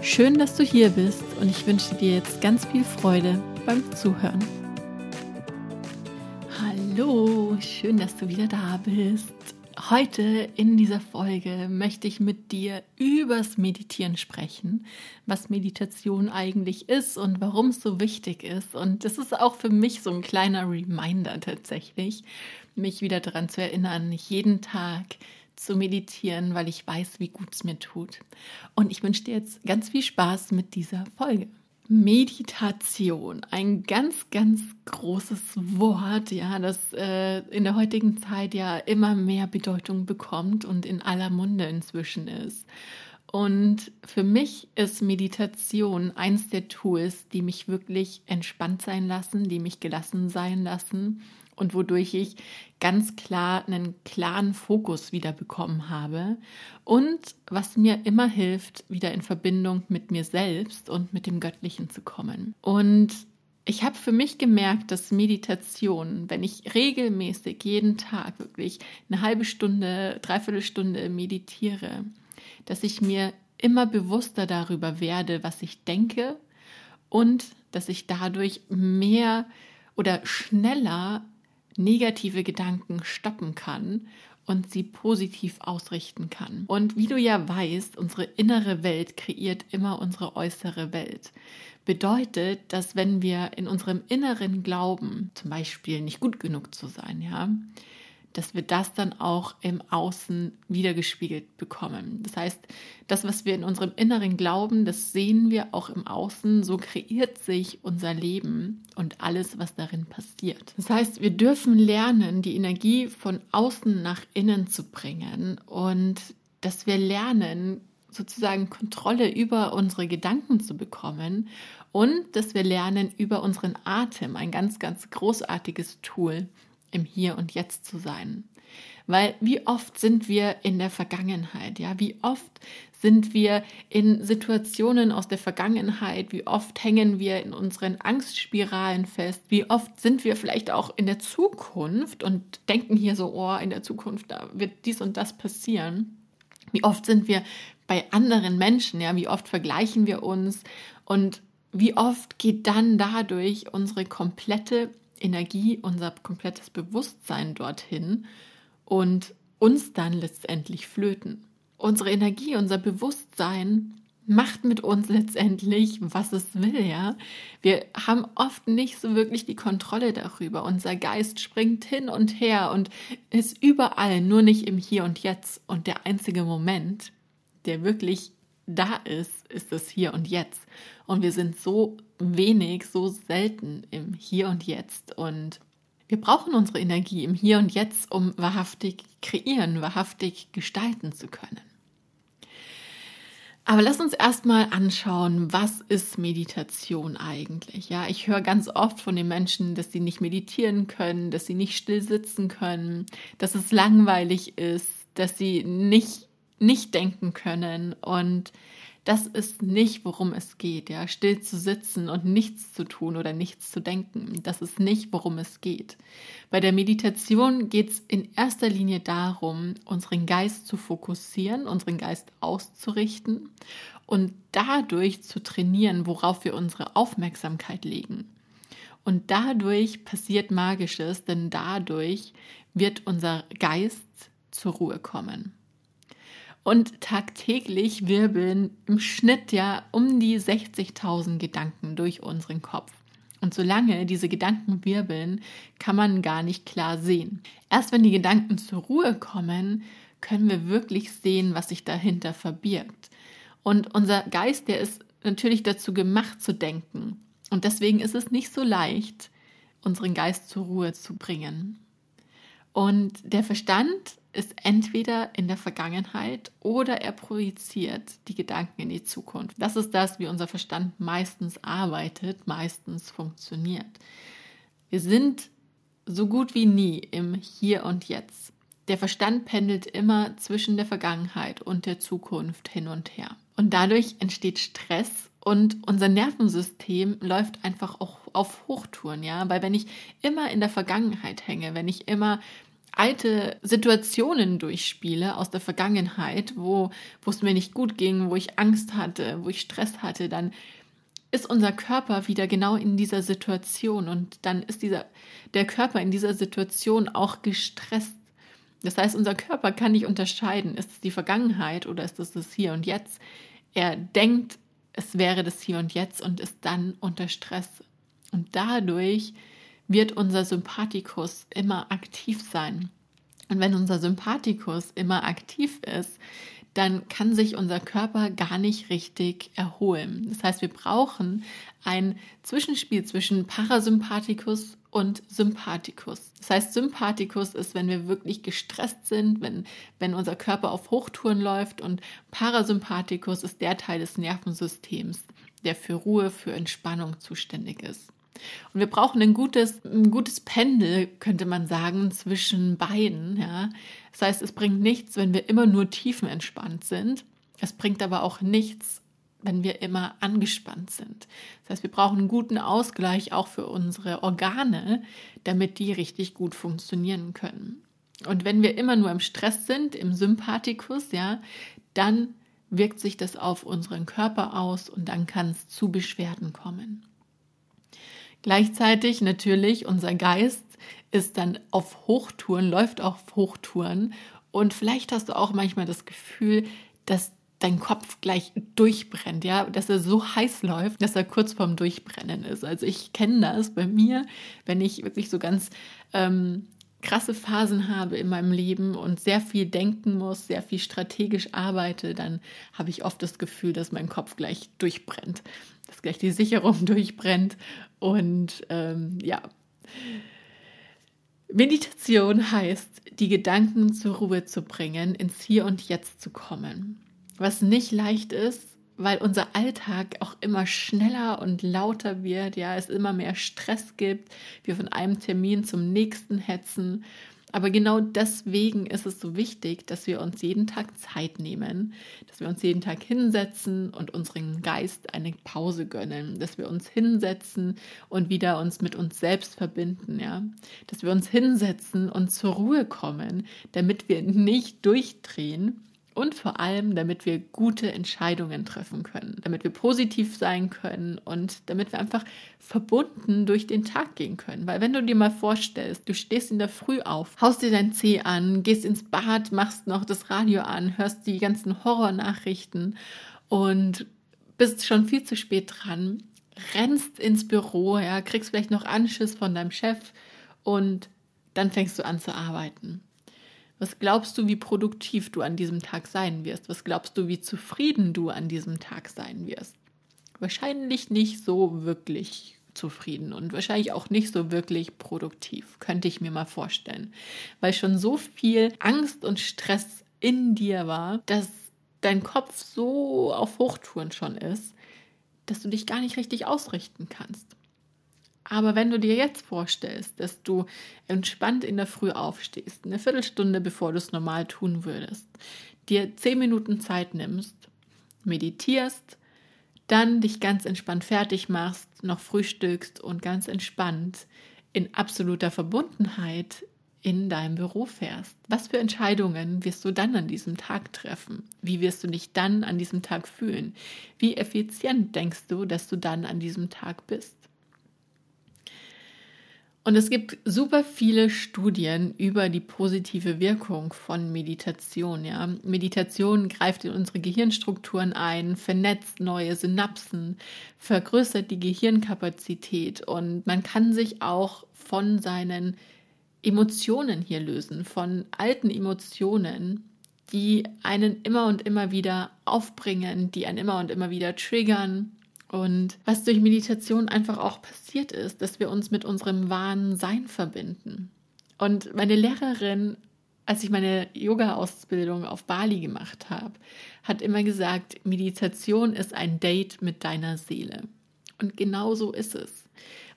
Schön, dass du hier bist und ich wünsche dir jetzt ganz viel Freude beim Zuhören. Hallo, schön, dass du wieder da bist. Heute in dieser Folge möchte ich mit dir übers Meditieren sprechen, was Meditation eigentlich ist und warum es so wichtig ist. Und das ist auch für mich so ein kleiner Reminder tatsächlich, mich wieder daran zu erinnern, jeden Tag zu meditieren, weil ich weiß, wie gut es mir tut. Und ich wünsche dir jetzt ganz viel Spaß mit dieser Folge. Meditation, ein ganz, ganz großes Wort, ja, das äh, in der heutigen Zeit ja immer mehr Bedeutung bekommt und in aller Munde inzwischen ist. Und für mich ist Meditation eins der Tools, die mich wirklich entspannt sein lassen, die mich gelassen sein lassen und wodurch ich ganz klar einen klaren Fokus wieder bekommen habe und was mir immer hilft, wieder in Verbindung mit mir selbst und mit dem Göttlichen zu kommen. Und ich habe für mich gemerkt, dass Meditation, wenn ich regelmäßig jeden Tag wirklich eine halbe Stunde, dreiviertel Stunde meditiere, dass ich mir immer bewusster darüber werde, was ich denke und dass ich dadurch mehr oder schneller negative Gedanken stoppen kann und sie positiv ausrichten kann. Und wie du ja weißt, unsere innere Welt kreiert immer unsere äußere Welt. Bedeutet, dass wenn wir in unserem Inneren glauben, zum Beispiel nicht gut genug zu sein, ja, dass wir das dann auch im Außen wiedergespiegelt bekommen. Das heißt, das, was wir in unserem Inneren glauben, das sehen wir auch im Außen. So kreiert sich unser Leben und alles, was darin passiert. Das heißt, wir dürfen lernen, die Energie von außen nach innen zu bringen und dass wir lernen, sozusagen Kontrolle über unsere Gedanken zu bekommen und dass wir lernen über unseren Atem, ein ganz, ganz großartiges Tool, im Hier und Jetzt zu sein. Weil wie oft sind wir in der Vergangenheit, ja, wie oft sind wir in Situationen aus der Vergangenheit, wie oft hängen wir in unseren Angstspiralen fest, wie oft sind wir vielleicht auch in der Zukunft und denken hier so, oh, in der Zukunft, da wird dies und das passieren. Wie oft sind wir bei anderen Menschen, ja, wie oft vergleichen wir uns? Und wie oft geht dann dadurch unsere komplette Energie, unser komplettes Bewusstsein dorthin und uns dann letztendlich flöten. Unsere Energie, unser Bewusstsein macht mit uns letztendlich, was es will, ja. Wir haben oft nicht so wirklich die Kontrolle darüber. Unser Geist springt hin und her und ist überall, nur nicht im Hier und Jetzt. Und der einzige Moment, der wirklich da ist, ist das Hier und Jetzt. Und wir sind so wenig, so selten im Hier und Jetzt. Und wir brauchen unsere Energie im Hier und Jetzt, um wahrhaftig kreieren, wahrhaftig gestalten zu können. Aber lass uns erstmal anschauen, was ist Meditation eigentlich? Ja, ich höre ganz oft von den Menschen, dass sie nicht meditieren können, dass sie nicht still sitzen können, dass es langweilig ist, dass sie nicht nicht denken können. Und das ist nicht, worum es geht, ja, still zu sitzen und nichts zu tun oder nichts zu denken. Das ist nicht, worum es geht. Bei der Meditation geht es in erster Linie darum, unseren Geist zu fokussieren, unseren Geist auszurichten und dadurch zu trainieren, worauf wir unsere Aufmerksamkeit legen. Und dadurch passiert Magisches, denn dadurch wird unser Geist zur Ruhe kommen. Und tagtäglich wirbeln im Schnitt ja um die 60.000 Gedanken durch unseren Kopf. Und solange diese Gedanken wirbeln, kann man gar nicht klar sehen. Erst wenn die Gedanken zur Ruhe kommen, können wir wirklich sehen, was sich dahinter verbirgt. Und unser Geist, der ist natürlich dazu gemacht zu denken. Und deswegen ist es nicht so leicht, unseren Geist zur Ruhe zu bringen. Und der Verstand ist entweder in der Vergangenheit oder er projiziert die Gedanken in die Zukunft. Das ist das, wie unser Verstand meistens arbeitet, meistens funktioniert. Wir sind so gut wie nie im Hier und Jetzt. Der Verstand pendelt immer zwischen der Vergangenheit und der Zukunft hin und her. Und dadurch entsteht Stress und unser Nervensystem läuft einfach auch auf Hochtouren, ja, weil wenn ich immer in der Vergangenheit hänge, wenn ich immer alte Situationen durchspiele aus der Vergangenheit, wo, wo es mir nicht gut ging, wo ich Angst hatte, wo ich Stress hatte, dann ist unser Körper wieder genau in dieser Situation und dann ist dieser, der Körper in dieser Situation auch gestresst. Das heißt, unser Körper kann nicht unterscheiden, ist es die Vergangenheit oder ist es das Hier und Jetzt. Er denkt, es wäre das Hier und Jetzt und ist dann unter Stress. Und dadurch wird unser Sympathikus immer aktiv sein. Und wenn unser Sympathikus immer aktiv ist, dann kann sich unser Körper gar nicht richtig erholen. Das heißt, wir brauchen ein Zwischenspiel zwischen Parasympathikus und Sympathikus. Das heißt, Sympathikus ist, wenn wir wirklich gestresst sind, wenn, wenn unser Körper auf Hochtouren läuft und Parasympathikus ist der Teil des Nervensystems, der für Ruhe, für Entspannung zuständig ist. Und wir brauchen ein gutes, ein gutes Pendel, könnte man sagen, zwischen beiden. Ja? Das heißt, es bringt nichts, wenn wir immer nur tiefenentspannt sind. Es bringt aber auch nichts, wenn wir immer angespannt sind. Das heißt, wir brauchen einen guten Ausgleich auch für unsere Organe, damit die richtig gut funktionieren können. Und wenn wir immer nur im Stress sind, im Sympathikus, ja, dann wirkt sich das auf unseren Körper aus und dann kann es zu Beschwerden kommen. Gleichzeitig natürlich unser Geist ist dann auf Hochtouren, läuft auf Hochtouren und vielleicht hast du auch manchmal das Gefühl, dass dein Kopf gleich durchbrennt, ja, dass er so heiß läuft, dass er kurz vorm Durchbrennen ist. Also ich kenne das bei mir, wenn ich wirklich so ganz ähm, krasse Phasen habe in meinem Leben und sehr viel denken muss, sehr viel strategisch arbeite, dann habe ich oft das Gefühl, dass mein Kopf gleich durchbrennt, dass gleich die Sicherung durchbrennt und ähm, ja. Meditation heißt, die Gedanken zur Ruhe zu bringen, ins Hier und Jetzt zu kommen. Was nicht leicht ist, weil unser Alltag auch immer schneller und lauter wird, ja, es immer mehr Stress gibt, wir von einem Termin zum nächsten hetzen. Aber genau deswegen ist es so wichtig, dass wir uns jeden Tag Zeit nehmen, dass wir uns jeden Tag hinsetzen und unseren Geist eine Pause gönnen, dass wir uns hinsetzen und wieder uns mit uns selbst verbinden, ja, dass wir uns hinsetzen und zur Ruhe kommen, damit wir nicht durchdrehen und vor allem, damit wir gute Entscheidungen treffen können, damit wir positiv sein können und damit wir einfach verbunden durch den Tag gehen können. Weil wenn du dir mal vorstellst, du stehst in der Früh auf, haust dir dein Zeh an, gehst ins Bad, machst noch das Radio an, hörst die ganzen Horrornachrichten und bist schon viel zu spät dran, rennst ins Büro, ja, kriegst vielleicht noch Anschiss von deinem Chef und dann fängst du an zu arbeiten. Was glaubst du, wie produktiv du an diesem Tag sein wirst? Was glaubst du, wie zufrieden du an diesem Tag sein wirst? Wahrscheinlich nicht so wirklich zufrieden und wahrscheinlich auch nicht so wirklich produktiv, könnte ich mir mal vorstellen, weil schon so viel Angst und Stress in dir war, dass dein Kopf so auf Hochtouren schon ist, dass du dich gar nicht richtig ausrichten kannst. Aber wenn du dir jetzt vorstellst, dass du entspannt in der Früh aufstehst, eine Viertelstunde bevor du es normal tun würdest, dir zehn Minuten Zeit nimmst, meditierst, dann dich ganz entspannt fertig machst, noch frühstückst und ganz entspannt in absoluter Verbundenheit in deinem Büro fährst. Was für Entscheidungen wirst du dann an diesem Tag treffen? Wie wirst du dich dann an diesem Tag fühlen? Wie effizient denkst du, dass du dann an diesem Tag bist? Und es gibt super viele Studien über die positive Wirkung von Meditation. Ja. Meditation greift in unsere Gehirnstrukturen ein, vernetzt neue Synapsen, vergrößert die Gehirnkapazität und man kann sich auch von seinen Emotionen hier lösen, von alten Emotionen, die einen immer und immer wieder aufbringen, die einen immer und immer wieder triggern und was durch Meditation einfach auch passiert ist, dass wir uns mit unserem wahren Sein verbinden. Und meine Lehrerin, als ich meine Yoga-Ausbildung auf Bali gemacht habe, hat immer gesagt, Meditation ist ein Date mit deiner Seele. Und genau so ist es.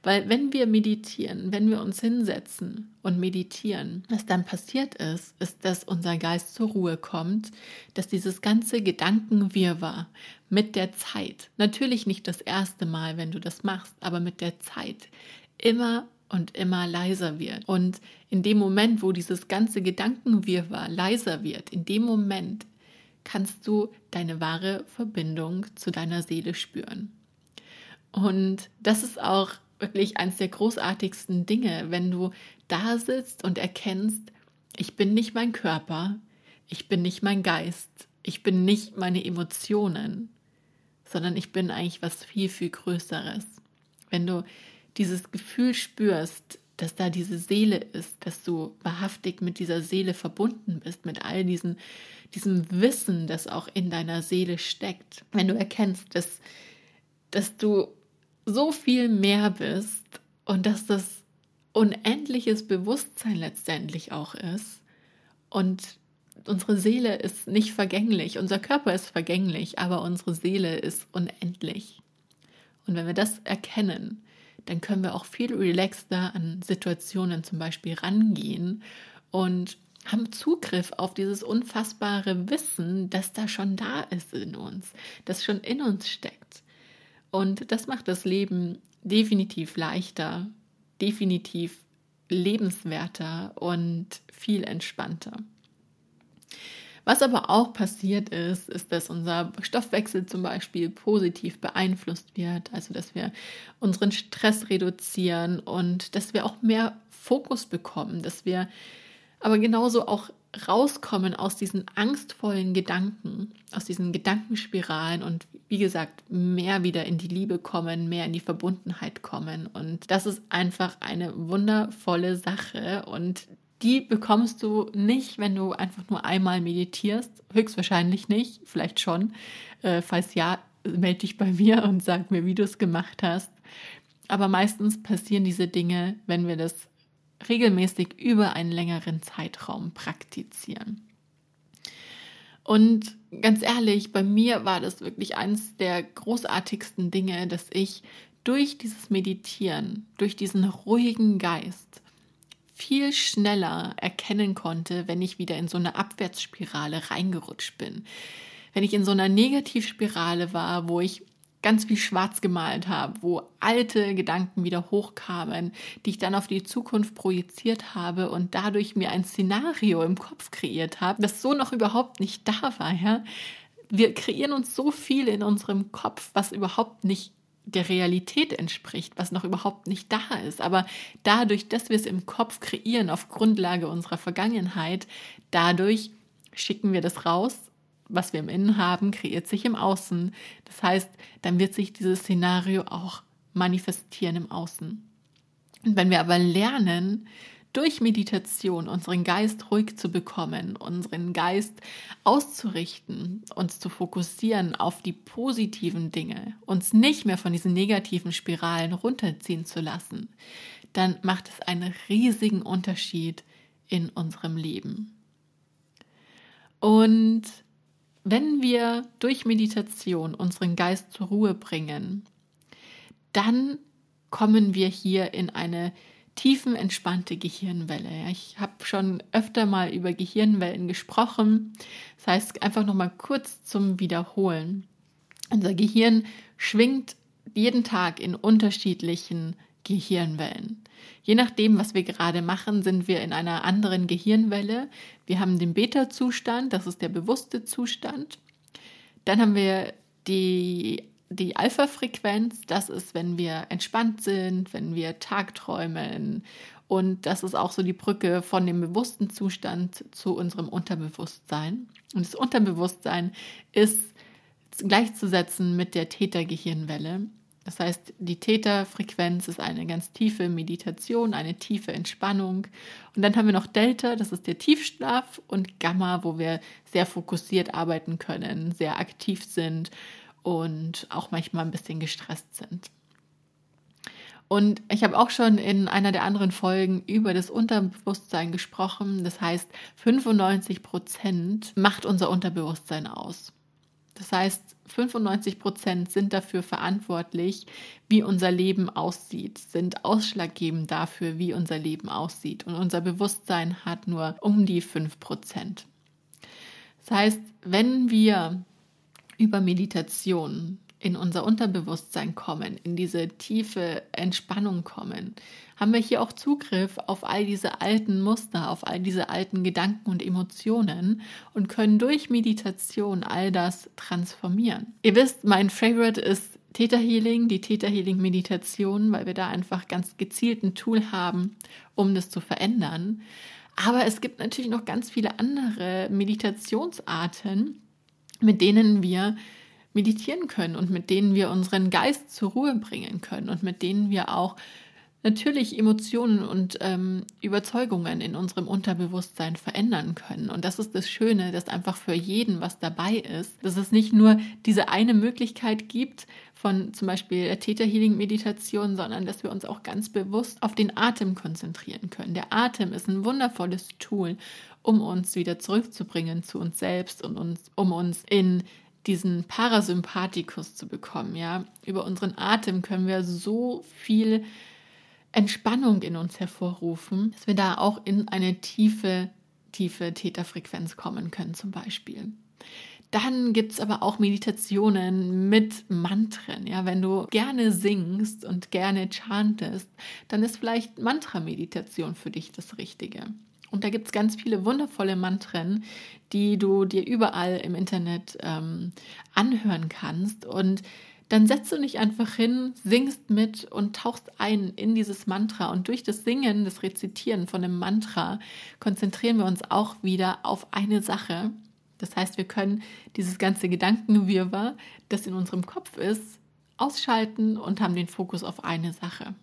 Weil wenn wir meditieren, wenn wir uns hinsetzen und meditieren, was dann passiert ist, ist, dass unser Geist zur Ruhe kommt, dass dieses ganze Gedankenwirrwarr mit der Zeit, natürlich nicht das erste Mal, wenn du das machst, aber mit der Zeit immer und immer leiser wird. Und in dem Moment, wo dieses ganze Gedankenwirrwarr leiser wird, in dem Moment kannst du deine wahre Verbindung zu deiner Seele spüren. Und das ist auch wirklich eines der großartigsten Dinge, wenn du da sitzt und erkennst, ich bin nicht mein Körper, ich bin nicht mein Geist, ich bin nicht meine Emotionen, sondern ich bin eigentlich was viel, viel Größeres. Wenn du dieses Gefühl spürst, dass da diese Seele ist, dass du wahrhaftig mit dieser Seele verbunden bist, mit all diesen, diesem Wissen, das auch in deiner Seele steckt. Wenn du erkennst, dass, dass du so viel mehr bist und dass das unendliches Bewusstsein letztendlich auch ist. Und unsere Seele ist nicht vergänglich, unser Körper ist vergänglich, aber unsere Seele ist unendlich. Und wenn wir das erkennen, dann können wir auch viel relaxter an Situationen zum Beispiel rangehen und haben Zugriff auf dieses unfassbare Wissen, das da schon da ist in uns, das schon in uns steckt. Und das macht das Leben definitiv leichter, definitiv lebenswerter und viel entspannter. Was aber auch passiert ist, ist, dass unser Stoffwechsel zum Beispiel positiv beeinflusst wird, also dass wir unseren Stress reduzieren und dass wir auch mehr Fokus bekommen, dass wir aber genauso auch rauskommen aus diesen angstvollen Gedanken, aus diesen Gedankenspiralen und wie gesagt, mehr wieder in die Liebe kommen, mehr in die Verbundenheit kommen. Und das ist einfach eine wundervolle Sache und die bekommst du nicht, wenn du einfach nur einmal meditierst. Höchstwahrscheinlich nicht, vielleicht schon. Äh, falls ja, melde dich bei mir und sag mir, wie du es gemacht hast. Aber meistens passieren diese Dinge, wenn wir das regelmäßig über einen längeren Zeitraum praktizieren. Und ganz ehrlich, bei mir war das wirklich eines der großartigsten Dinge, dass ich durch dieses Meditieren, durch diesen ruhigen Geist viel schneller erkennen konnte, wenn ich wieder in so eine Abwärtsspirale reingerutscht bin. Wenn ich in so einer Negativspirale war, wo ich ganz viel schwarz gemalt habe, wo alte Gedanken wieder hochkamen, die ich dann auf die Zukunft projiziert habe und dadurch mir ein Szenario im Kopf kreiert habe, das so noch überhaupt nicht da war. Ja? Wir kreieren uns so viel in unserem Kopf, was überhaupt nicht der Realität entspricht, was noch überhaupt nicht da ist. Aber dadurch, dass wir es im Kopf kreieren auf Grundlage unserer Vergangenheit, dadurch schicken wir das raus was wir im Innen haben, kreiert sich im Außen. Das heißt, dann wird sich dieses Szenario auch manifestieren im Außen. Und wenn wir aber lernen, durch Meditation unseren Geist ruhig zu bekommen, unseren Geist auszurichten, uns zu fokussieren auf die positiven Dinge, uns nicht mehr von diesen negativen Spiralen runterziehen zu lassen, dann macht es einen riesigen Unterschied in unserem Leben. Und wenn wir durch Meditation unseren Geist zur Ruhe bringen, dann kommen wir hier in eine tiefen, entspannte Gehirnwelle. Ich habe schon öfter mal über Gehirnwellen gesprochen. Das heißt, einfach noch mal kurz zum Wiederholen. Unser Gehirn schwingt jeden Tag in unterschiedlichen Gehirnwellen. Je nachdem, was wir gerade machen, sind wir in einer anderen Gehirnwelle. Wir haben den Beta-Zustand, das ist der bewusste Zustand. Dann haben wir die, die Alpha-Frequenz, das ist, wenn wir entspannt sind, wenn wir tagträumen. Und das ist auch so die Brücke von dem bewussten Zustand zu unserem Unterbewusstsein. Und das Unterbewusstsein ist gleichzusetzen mit der Tätergehirnwelle. Das heißt, die Täterfrequenz ist eine ganz tiefe Meditation, eine tiefe Entspannung. Und dann haben wir noch Delta, das ist der Tiefschlaf, und Gamma, wo wir sehr fokussiert arbeiten können, sehr aktiv sind und auch manchmal ein bisschen gestresst sind. Und ich habe auch schon in einer der anderen Folgen über das Unterbewusstsein gesprochen. Das heißt, 95 Prozent macht unser Unterbewusstsein aus. Das heißt, 95 Prozent sind dafür verantwortlich, wie unser Leben aussieht, sind ausschlaggebend dafür, wie unser Leben aussieht. Und unser Bewusstsein hat nur um die 5 Prozent. Das heißt, wenn wir über Meditation in unser Unterbewusstsein kommen, in diese tiefe Entspannung kommen, haben wir hier auch Zugriff auf all diese alten Muster, auf all diese alten Gedanken und Emotionen und können durch Meditation all das transformieren. Ihr wisst, mein Favorite ist Theta Healing, die Theta Healing Meditation, weil wir da einfach ganz gezielt ein Tool haben, um das zu verändern. Aber es gibt natürlich noch ganz viele andere Meditationsarten, mit denen wir meditieren können und mit denen wir unseren Geist zur Ruhe bringen können und mit denen wir auch natürlich Emotionen und ähm, Überzeugungen in unserem Unterbewusstsein verändern können. Und das ist das Schöne, dass einfach für jeden was dabei ist, dass es nicht nur diese eine Möglichkeit gibt von zum Beispiel der Theta Healing Meditation, sondern dass wir uns auch ganz bewusst auf den Atem konzentrieren können. Der Atem ist ein wundervolles Tool, um uns wieder zurückzubringen zu uns selbst und uns, um uns in diesen Parasympathikus zu bekommen. Ja, über unseren Atem können wir so viel Entspannung in uns hervorrufen, dass wir da auch in eine tiefe, tiefe Täterfrequenz kommen können, zum Beispiel. Dann gibt es aber auch Meditationen mit Mantren. Ja, wenn du gerne singst und gerne chantest, dann ist vielleicht Mantra-Meditation für dich das Richtige. Und da gibt es ganz viele wundervolle Mantren, die du dir überall im Internet ähm, anhören kannst. Und dann setzt du dich einfach hin, singst mit und tauchst ein in dieses Mantra. Und durch das Singen, das Rezitieren von dem Mantra, konzentrieren wir uns auch wieder auf eine Sache. Das heißt, wir können dieses ganze Gedankenwirrwarr, das in unserem Kopf ist, ausschalten und haben den Fokus auf eine Sache.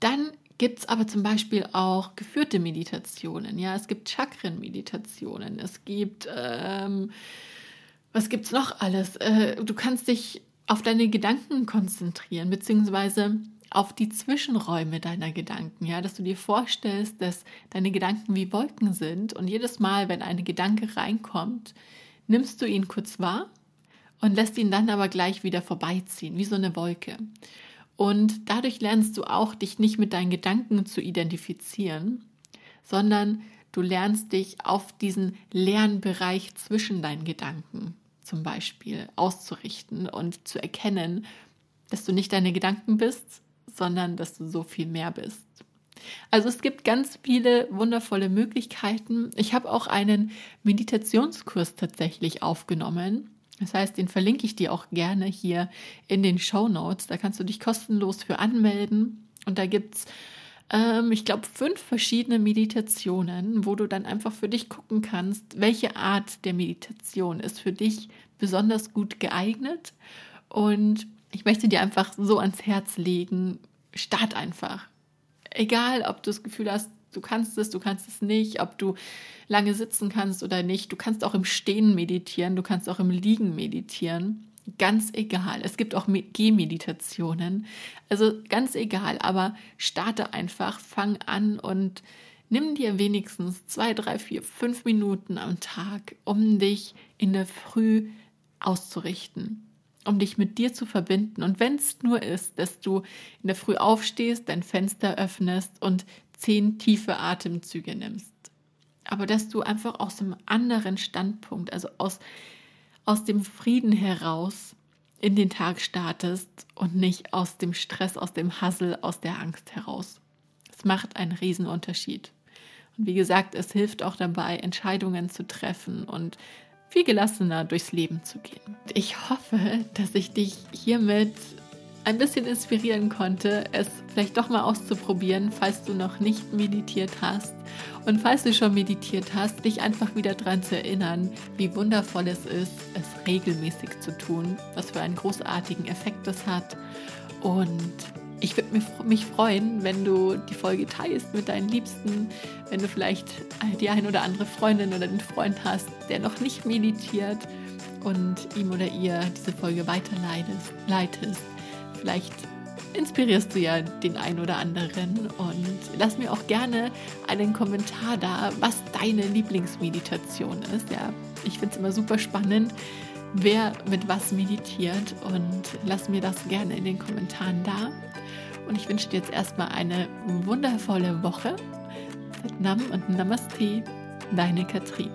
Dann gibt es aber zum Beispiel auch geführte Meditationen. Ja, es gibt Chakren-Meditationen. Es gibt, ähm, was gibt es noch alles? Äh, du kannst dich auf deine Gedanken konzentrieren, beziehungsweise auf die Zwischenräume deiner Gedanken, ja, dass du dir vorstellst, dass deine Gedanken wie Wolken sind und jedes Mal, wenn ein Gedanke reinkommt, nimmst du ihn kurz wahr und lässt ihn dann aber gleich wieder vorbeiziehen, wie so eine Wolke. Und dadurch lernst du auch, dich nicht mit deinen Gedanken zu identifizieren, sondern du lernst dich auf diesen leeren Bereich zwischen deinen Gedanken zum Beispiel auszurichten und zu erkennen, dass du nicht deine Gedanken bist, sondern dass du so viel mehr bist. Also es gibt ganz viele wundervolle Möglichkeiten. Ich habe auch einen Meditationskurs tatsächlich aufgenommen das heißt, den verlinke ich dir auch gerne hier in den Show Notes. Da kannst du dich kostenlos für anmelden. Und da gibt es, ähm, ich glaube, fünf verschiedene Meditationen, wo du dann einfach für dich gucken kannst, welche Art der Meditation ist für dich besonders gut geeignet. Und ich möchte dir einfach so ans Herz legen, start einfach. Egal, ob du das Gefühl hast, du kannst es, du kannst es nicht, ob du lange sitzen kannst oder nicht. Du kannst auch im Stehen meditieren, du kannst auch im Liegen meditieren. Ganz egal. Es gibt auch Gehmeditationen. Also ganz egal, aber starte einfach, fang an und nimm dir wenigstens zwei, drei, vier, fünf Minuten am Tag, um dich in der Früh auszurichten um dich mit dir zu verbinden. Und wenn es nur ist, dass du in der Früh aufstehst, dein Fenster öffnest und zehn tiefe Atemzüge nimmst aber dass du einfach aus einem anderen Standpunkt, also aus, aus dem Frieden heraus in den Tag startest und nicht aus dem Stress, aus dem Hassel, aus der Angst heraus. Es macht einen Riesenunterschied. Und wie gesagt, es hilft auch dabei, Entscheidungen zu treffen und viel gelassener durchs Leben zu gehen. Ich hoffe, dass ich dich hiermit ein bisschen inspirieren konnte, es vielleicht doch mal auszuprobieren, falls du noch nicht meditiert hast. Und falls du schon meditiert hast, dich einfach wieder daran zu erinnern, wie wundervoll es ist, es regelmäßig zu tun, was für einen großartigen Effekt das hat. Und ich würde mich freuen, wenn du die Folge teilst mit deinen Liebsten, wenn du vielleicht die ein oder andere Freundin oder den Freund hast, der noch nicht meditiert und ihm oder ihr diese Folge weiterleitest. Vielleicht inspirierst du ja den einen oder anderen. Und lass mir auch gerne einen Kommentar da, was deine Lieblingsmeditation ist. Ja, ich finde es immer super spannend, wer mit was meditiert. Und lass mir das gerne in den Kommentaren da. Und ich wünsche dir jetzt erstmal eine wundervolle Woche. Nam und Namaste, deine Katrin.